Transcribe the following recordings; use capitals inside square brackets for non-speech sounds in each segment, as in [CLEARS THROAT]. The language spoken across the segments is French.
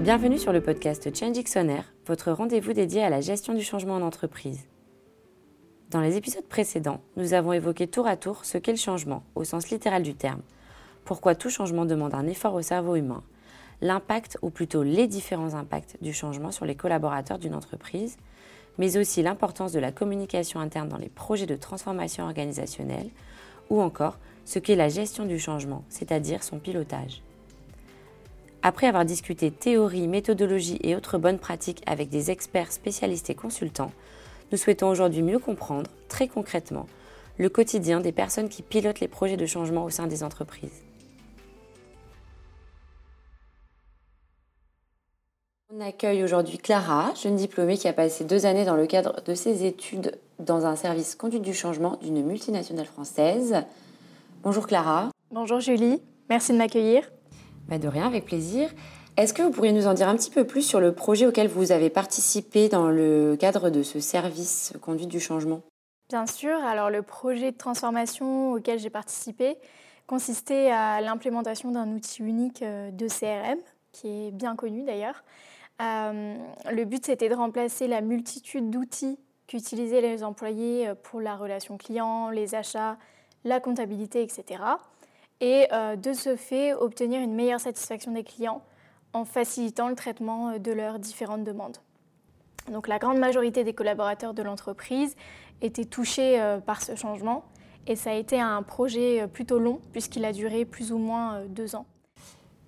Bienvenue sur le podcast Change Dictionnaire, votre rendez-vous dédié à la gestion du changement en entreprise. Dans les épisodes précédents, nous avons évoqué tour à tour ce qu'est le changement, au sens littéral du terme, pourquoi tout changement demande un effort au cerveau humain, l'impact ou plutôt les différents impacts du changement sur les collaborateurs d'une entreprise, mais aussi l'importance de la communication interne dans les projets de transformation organisationnelle, ou encore ce qu'est la gestion du changement, c'est-à-dire son pilotage. Après avoir discuté théorie, méthodologie et autres bonnes pratiques avec des experts spécialistes et consultants, nous souhaitons aujourd'hui mieux comprendre, très concrètement, le quotidien des personnes qui pilotent les projets de changement au sein des entreprises. On accueille aujourd'hui Clara, jeune diplômée qui a passé deux années dans le cadre de ses études dans un service conduite du changement d'une multinationale française. Bonjour Clara. Bonjour Julie, merci de m'accueillir. Bah, de rien, avec plaisir. Est-ce que vous pourriez nous en dire un petit peu plus sur le projet auquel vous avez participé dans le cadre de ce service conduite du changement? Bien sûr, alors le projet de transformation auquel j'ai participé consistait à l'implémentation d'un outil unique euh, de CRM, qui est bien connu d'ailleurs. Euh, le but c'était de remplacer la multitude d'outils qu'utilisaient les employés euh, pour la relation client, les achats, la comptabilité, etc et euh, de ce fait obtenir une meilleure satisfaction des clients en facilitant le traitement euh, de leurs différentes demandes. Donc la grande majorité des collaborateurs de l'entreprise étaient touchés euh, par ce changement et ça a été un projet plutôt long puisqu'il a duré plus ou moins deux ans.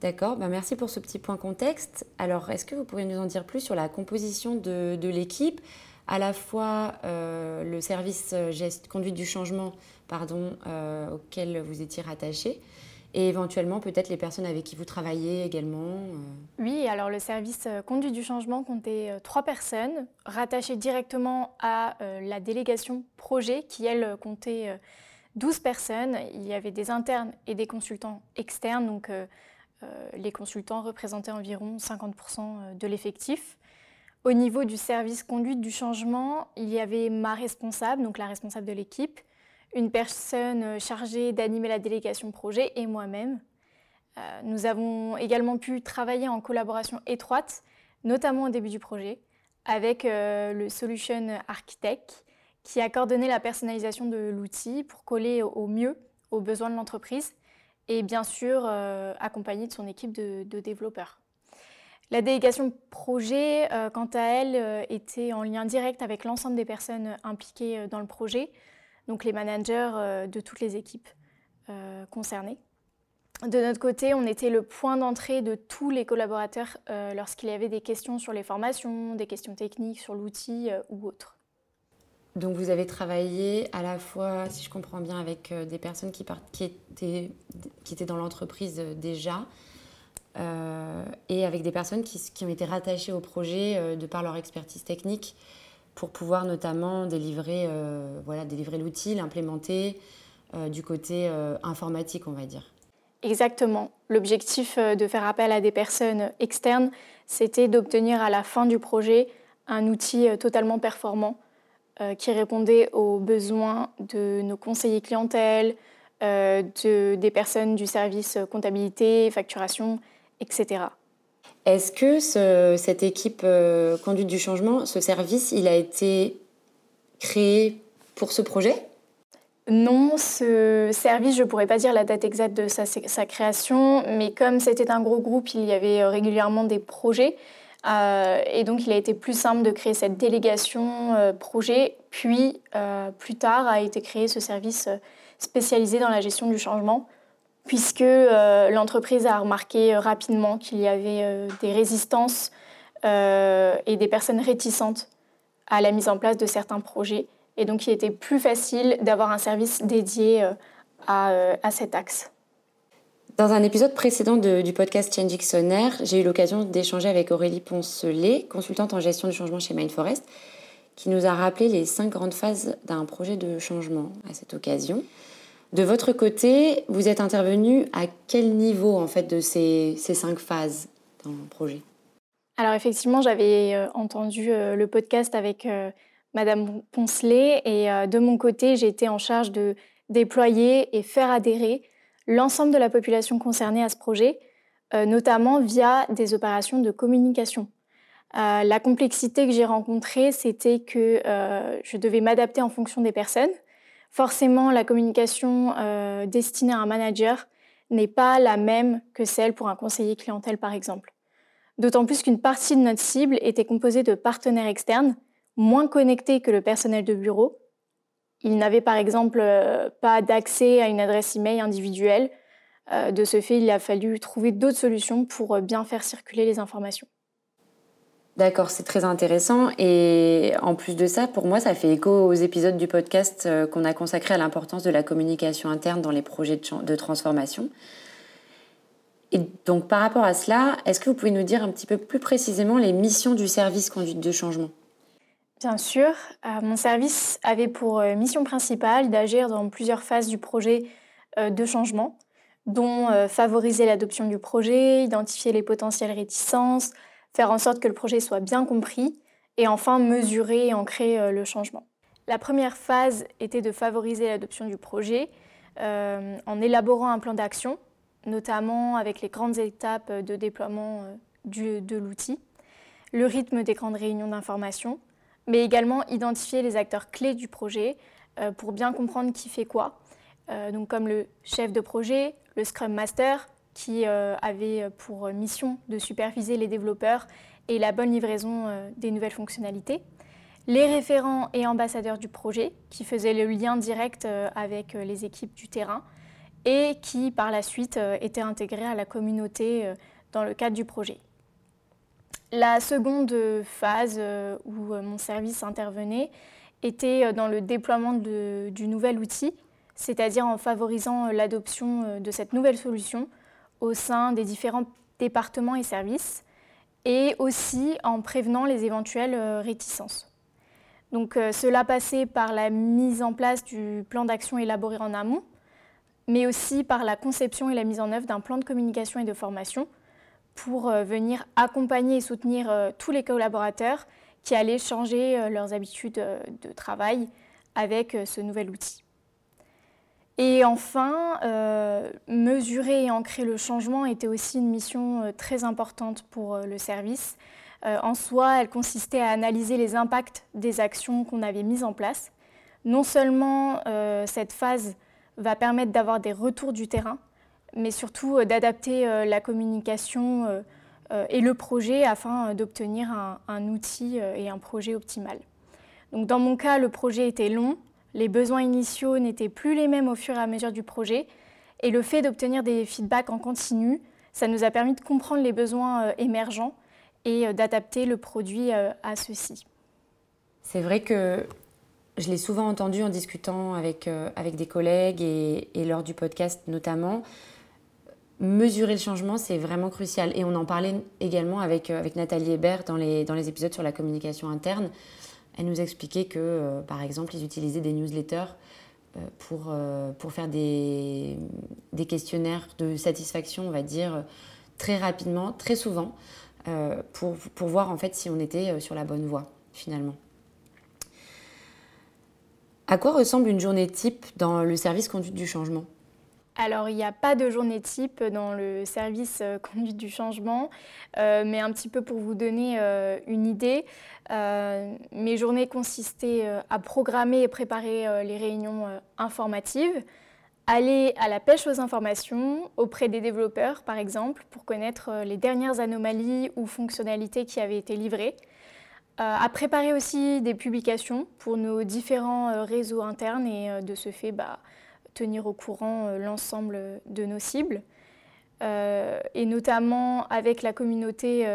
D'accord, ben merci pour ce petit point contexte. Alors est-ce que vous pourriez nous en dire plus sur la composition de, de l'équipe? À la fois le service geste, conduite du changement pardon, euh, auxquelles vous étiez rattaché et éventuellement peut-être les personnes avec qui vous travaillez également euh. Oui, alors le service euh, conduite du changement comptait trois personnes rattachées directement à la délégation projet qui, elle, comptait 12 personnes. Il y avait des internes et des consultants externes, donc les consultants représentaient environ 50% de l'effectif. Au niveau du service conduite du changement, il y avait ma responsable, donc la responsable de l'équipe, une personne euh, chargée d'animer la délégation projet et moi-même. Euh, nous avons également pu travailler en collaboration étroite, notamment au début du projet, avec euh, le Solution Architect qui a coordonné la personnalisation de l'outil pour coller au mieux aux besoins de l'entreprise et bien sûr accompagné de son équipe de, développeurs. La délégation projet, quant à elle, était en lien direct avec l'ensemble des personnes impliquées dans le projet, donc les managers euh, de toutes les équipes euh, concernées. De notre côté, on était le point d'entrée de tous les collaborateurs euh, lorsqu'il y avait des questions sur les formations, des questions techniques sur l'outil ou autre. Donc vous avez travaillé à la fois, si je comprends bien, avec des personnes qui étaient dans l'entreprise déjà et avec des personnes qui, ont été rattachées au projet de par leur expertise technique pour pouvoir notamment délivrer euh, voilà, délivrer l'outil, l'implémenter euh, du côté euh, informatique, on va dire. Exactement. L'objectif de faire appel à des personnes externes, c'était d'obtenir à la fin du projet un outil totalement performant qui répondait aux besoins de nos conseillers clientèle, de, des personnes du service comptabilité, facturation, etc. Est-ce que cette équipe euh, conduite du changement, ce service, il a été créé pour ce projet? Non, ce service, je ne pourrais pas dire la date exacte de sa, création, mais comme c'était un gros groupe, il y avait euh, régulièrement des projets. Euh, et donc, il a été plus simple de créer cette délégation projet. Puis, plus tard, a été créé ce service spécialisé dans la gestion du changement puisque euh, l'entreprise a remarqué euh, rapidement qu'il y avait euh, des résistances et des personnes réticentes à la mise en place de certains projets. Et donc, il était plus facile d'avoir un service dédié à, cet axe. Dans un épisode précédent du podcast Change Dictionnaire, j'ai eu l'occasion d'échanger avec Aurélie Poncelet, consultante en gestion du changement chez Mindforest, qui nous a rappelé les cinq grandes phases d'un projet de changement à cette occasion. De votre côté, vous êtes intervenu à quel niveau en fait de ces, cinq phases dans le projet? Alors effectivement, j'avais euh, entendu euh, le podcast avec euh, Madame Poncelet et de mon côté, été en charge de déployer et faire adhérer l'ensemble de la population concernée à ce projet, notamment via des opérations de communication. la complexité que j'ai rencontrée, c'était que je devais m'adapter en fonction des personnes. Forcément, la communication destinée à un manager n'est pas la même que celle pour un conseiller clientèle, par exemple. D'autant plus qu'une partie de notre cible était composée de partenaires externes, moins connectés que le personnel de bureau. Ils n'avaient par exemple euh, pas d'accès à une adresse email individuelle. Euh, de ce fait, il a fallu trouver d'autres solutions pour euh, bien faire circuler les informations. D'accord, c'est très intéressant. Et en plus de ça, pour moi, ça fait écho aux épisodes du podcast qu'on a consacré à l'importance de la communication interne dans les projets de transformation. Et donc par rapport à cela, est-ce que vous pouvez nous dire un petit peu plus précisément les missions du service conduite de changement? Bien sûr, euh, mon service avait pour euh, mission principale d'agir dans plusieurs phases du projet euh, de changement, dont favoriser l'adoption du projet, identifier les potentielles réticences, faire en sorte que le projet soit bien compris et enfin mesurer et ancrer le changement. La première phase était de favoriser l'adoption du projet en élaborant un plan d'action notamment avec les grandes étapes de déploiement euh, de l'outil, le rythme des grandes réunions d'information, mais également identifier les acteurs clés du projet euh, pour bien comprendre qui fait quoi, euh, comme le chef de projet, le Scrum Master, qui avait pour mission de superviser les développeurs et la bonne livraison des nouvelles fonctionnalités, les référents et ambassadeurs du projet, qui faisaient le lien direct avec les équipes du terrain, et qui par la suite euh, était intégré à la communauté euh, dans le cadre du projet. La seconde phase euh, où mon service intervenait était dans le déploiement du nouvel outil, c'est-à-dire en favorisant l'adoption de cette nouvelle solution au sein des différents départements et services, et aussi en prévenant les éventuelles réticences. Donc cela passait par la mise en place du plan d'action élaboré en amont, mais aussi par la conception et la mise en œuvre d'un plan de communication et de formation pour euh, venir accompagner et soutenir euh, tous les collaborateurs qui allaient changer euh, leurs habitudes de travail avec ce nouvel outil. Et enfin, mesurer et ancrer le changement était aussi une mission très importante pour le service. en soi, elle consistait à analyser les impacts des actions qu'on avait mises en place. Non seulement cette phase va permettre d'avoir des retours du terrain, mais surtout euh, d'adapter euh, la communication euh, et le projet afin d'obtenir un, outil et un projet optimal. Donc dans mon cas, le projet était long, les besoins initiaux n'étaient plus les mêmes au fur et à mesure du projet, et le fait d'obtenir des feedbacks en continu, ça nous a permis de comprendre les besoins émergents et d'adapter le produit à ceux-ci. C'est vrai que je l'ai souvent entendu en discutant avec, euh, des collègues et, lors du podcast notamment. Mesurer le changement, c'est vraiment crucial. Et on en parlait également avec, euh, avec Nathalie Hébert dans les, dans les épisodes sur la communication interne. Elle nous expliquait que, euh, par exemple, ils utilisaient des newsletters pour, pour faire des, des questionnaires de satisfaction, on va dire, très rapidement, très souvent, pour, pour voir en fait si on était sur la bonne voie, finalement. À quoi ressemble une journée type dans le service conduite du changement? Alors, il n'y a pas de journée type dans le service euh, conduite du changement, euh, mais un petit peu pour vous donner euh, une idée, mes journées consistaient à programmer et préparer les réunions informatives, aller à la pêche aux informations auprès des développeurs, par exemple, pour connaître les dernières anomalies ou fonctionnalités qui avaient été livrées, à préparer aussi des publications pour nos différents réseaux internes et de ce fait bah, tenir au courant l'ensemble de nos cibles. et notamment avec la communauté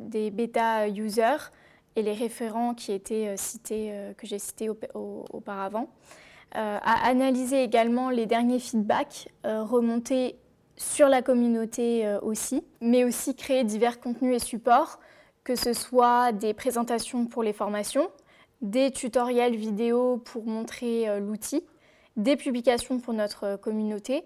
des bêta users et les référents qui étaient cités, que j'ai cités auparavant. à analyser également les derniers feedbacks remontés sur la communauté aussi, mais aussi créer divers contenus et supports que ce soit des présentations pour les formations, des tutoriels vidéo pour montrer euh, l'outil, des publications pour notre euh, communauté,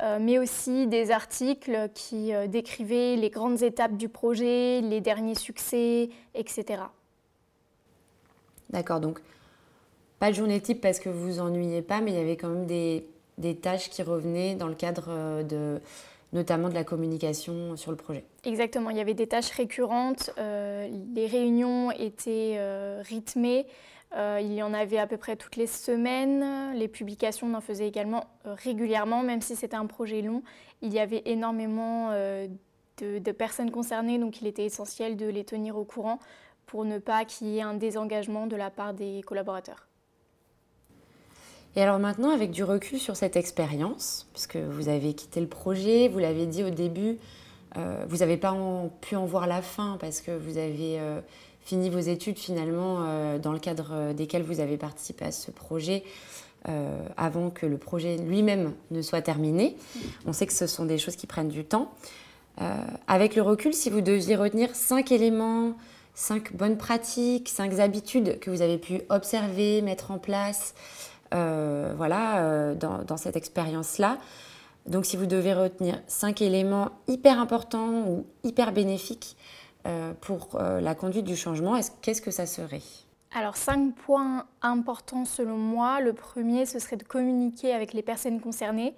euh, mais aussi des articles qui décrivaient les grandes étapes du projet, les derniers succès, etc. D'accord, donc pas de journée type parce que vous vous ennuyez pas, mais il y avait quand même des, des tâches qui revenaient dans le cadre de notamment de la communication sur le projet. Exactement, il y avait des tâches récurrentes, les réunions étaient rythmées, il y en avait à peu près toutes les semaines, les publications on en faisait également régulièrement, même si c'était un projet long, il y avait énormément de, personnes concernées, donc il était essentiel de les tenir au courant pour ne pas qu'il y ait un désengagement de la part des collaborateurs. Et alors maintenant, avec du recul sur cette expérience, puisque vous avez quitté le projet, vous l'avez dit au début, euh, vous n'avez pas pu en voir la fin parce que vous avez euh, fini vos études finalement euh, dans le cadre desquelles vous avez participé à ce projet avant que le projet lui-même ne soit terminé. On sait que ce sont des choses qui prennent du temps. avec le recul, si vous deviez retenir cinq éléments, cinq bonnes pratiques, cinq habitudes que vous avez pu observer, mettre en place, euh, voilà, euh, dans, cette expérience-là. Donc si vous devez retenir cinq éléments hyper importants ou hyper bénéfiques euh, pour la conduite du changement, qu'est-ce que ça serait? Alors, cinq points importants selon moi. Le premier, ce serait de communiquer avec les personnes concernées.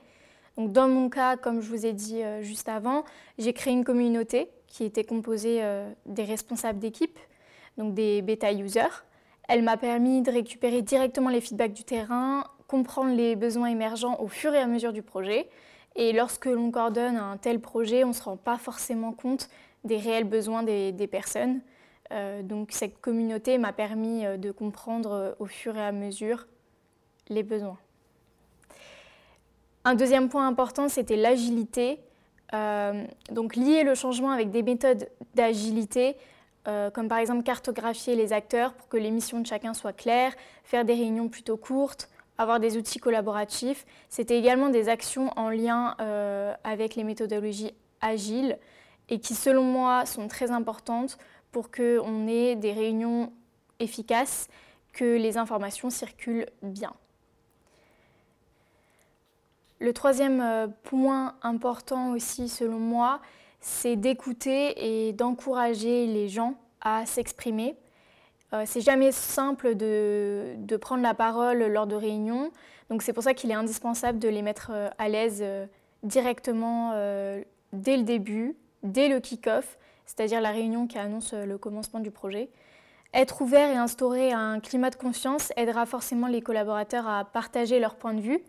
Donc, dans mon cas, comme je vous ai dit juste avant, j'ai créé une communauté qui était composée des responsables d'équipe, donc des bêta users. Elle m'a permis de récupérer directement les feedbacks du terrain, comprendre les besoins émergents au fur et à mesure du projet. Et lorsque l'on coordonne un tel projet, on ne se rend pas forcément compte des réels besoins des, personnes. Euh, donc cette communauté m'a permis euh, de comprendre euh, au fur et à mesure les besoins. Un deuxième point important, c'était l'agilité. donc lier le changement avec des méthodes d'agilité comme par exemple cartographier les acteurs pour que les missions de chacun soient claires, faire des réunions plutôt courtes, avoir des outils collaboratifs. C'était également des actions en lien avec les méthodologies agiles et qui, selon moi, sont très importantes pour qu'on ait des réunions efficaces, que les informations circulent bien. Le troisième euh, point important aussi, selon moi, c'est d'écouter et d'encourager les gens à s'exprimer. Euh, c'est jamais simple de, prendre la parole lors de réunions, donc c'est pour ça qu'il est indispensable de les mettre euh, à l'aise directement dès le début, dès le kick-off, c'est-à-dire la réunion qui annonce le commencement du projet. Être ouvert et instaurer un climat de confiance aidera forcément les collaborateurs à partager leur point de vue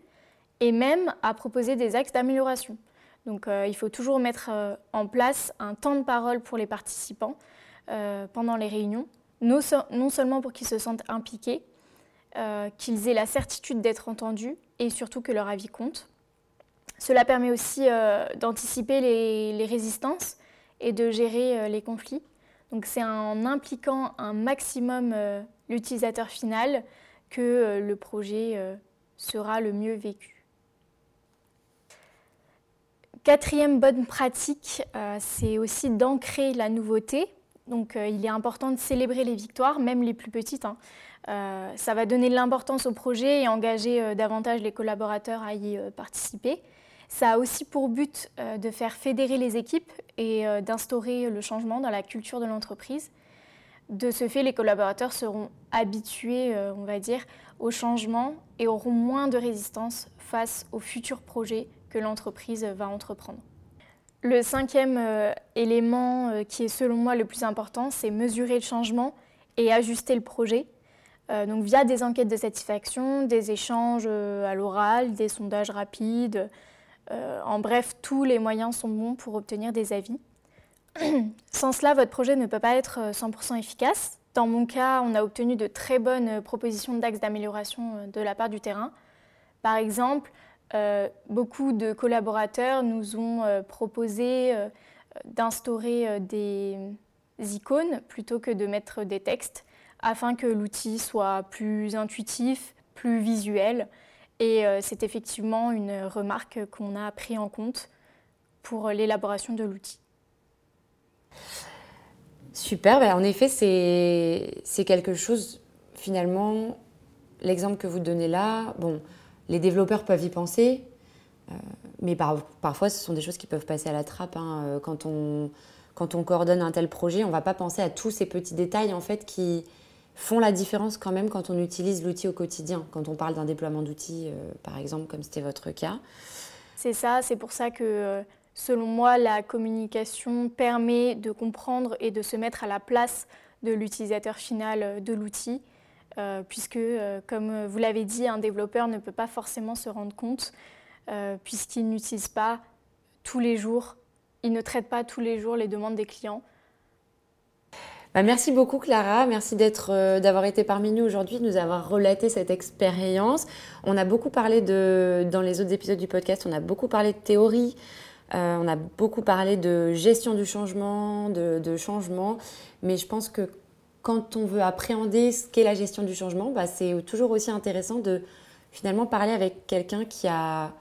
et même à proposer des axes d'amélioration. Donc euh, il faut toujours mettre euh, en place un temps de parole pour les participants euh, pendant les réunions, non, seulement pour qu'ils se sentent impliqués, qu'ils aient la certitude d'être entendus et surtout que leur avis compte. Cela permet aussi d'anticiper les, résistances et de gérer les conflits. Donc c'est en impliquant un maximum l'utilisateur final que le projet sera le mieux vécu. Quatrième bonne pratique, euh, c'est aussi d'ancrer la nouveauté. Donc euh, il est important de célébrer les victoires, même les plus petites. Hein. Euh, ça va donner de l'importance au projet et engager davantage les collaborateurs à y participer. Ça a aussi pour but de faire fédérer les équipes et d'instaurer le changement dans la culture de l'entreprise. De ce fait, les collaborateurs seront habitués, on va dire, au changement et auront moins de résistance face aux futurs projets que l'entreprise va entreprendre. Le cinquième euh, élément euh, qui est selon moi le plus important, c'est mesurer le changement et ajuster le projet. Euh, donc via des enquêtes de satisfaction, des échanges à l'oral, des sondages rapides. En bref, tous les moyens sont bons pour obtenir des avis. [CLEARS THROAT] Sans cela, votre projet ne peut pas être 100% efficace. Dans mon cas, on a obtenu de très bonnes propositions d'axes d'amélioration de la part du terrain. Par exemple, euh, beaucoup de collaborateurs nous ont euh, proposé euh, d'instaurer des icônes plutôt que de mettre des textes afin que l'outil soit plus intuitif, plus visuel. Et c'est effectivement une remarque qu'on a pris en compte pour l'élaboration de l'outil. Super, bah, en effet, c'est quelque chose, finalement, l'exemple que vous donnez là, bon, les développeurs peuvent y penser, euh, mais parfois ce sont des choses qui peuvent passer à la trappe. Hein. Euh, quand, on, quand on coordonne un tel projet, on ne va pas penser à tous ces petits détails en fait qui font la différence quand même quand on utilise l'outil au quotidien, quand on parle d'un déploiement d'outils, euh, par exemple, comme c'était votre cas. C'est ça, c'est pour ça que Selon moi, la communication permet de comprendre et de se mettre à la place de l'utilisateur final de l'outil, puisque, comme vous l'avez dit, un développeur ne peut pas forcément se rendre compte, puisqu'il n'utilise pas tous les jours, il ne traite pas tous les jours les demandes des clients. Bah, merci beaucoup Clara, merci d'être, euh, d'avoir été parmi nous aujourd'hui, de nous avoir relaté cette expérience. On a beaucoup parlé de, dans les autres épisodes du podcast, on a beaucoup parlé de théorie, euh, on a beaucoup parlé de gestion du changement, de, changement, mais je pense que quand on veut appréhender ce qu'est la gestion du changement, bah, c'est toujours aussi intéressant de finalement parler avec quelqu'un qui a,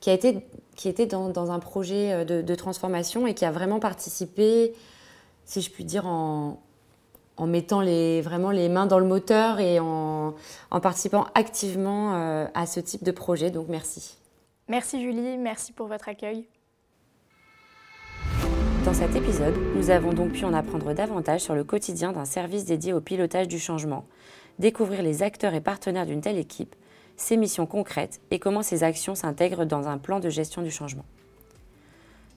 qui a été qui était dans, un projet euh, de, transformation et qui a vraiment participé, si je puis dire, en, en mettant les, vraiment les mains dans le moteur et en, participant activement euh, à ce type de projet. Donc merci. Merci Julie, merci pour votre accueil. Dans cet épisode, nous avons donc pu en apprendre davantage sur le quotidien d'un service dédié au pilotage du changement, découvrir les acteurs et partenaires d'une telle équipe, ses missions concrètes et comment ces actions s'intègrent dans un plan de gestion du changement.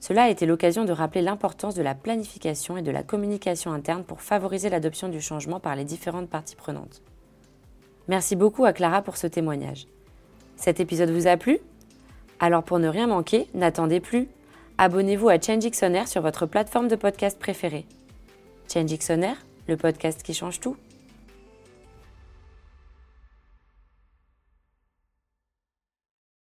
Cela a été l'occasion de rappeler l'importance de la planification et de la communication interne pour favoriser l'adoption du changement par les différentes parties prenantes. Merci beaucoup à Clara pour ce témoignage. Cet épisode vous a plu? Alors pour ne rien manquer, n'attendez plus. Abonnez-vous à Change sur votre plateforme de podcast préférée. Change le podcast qui change tout.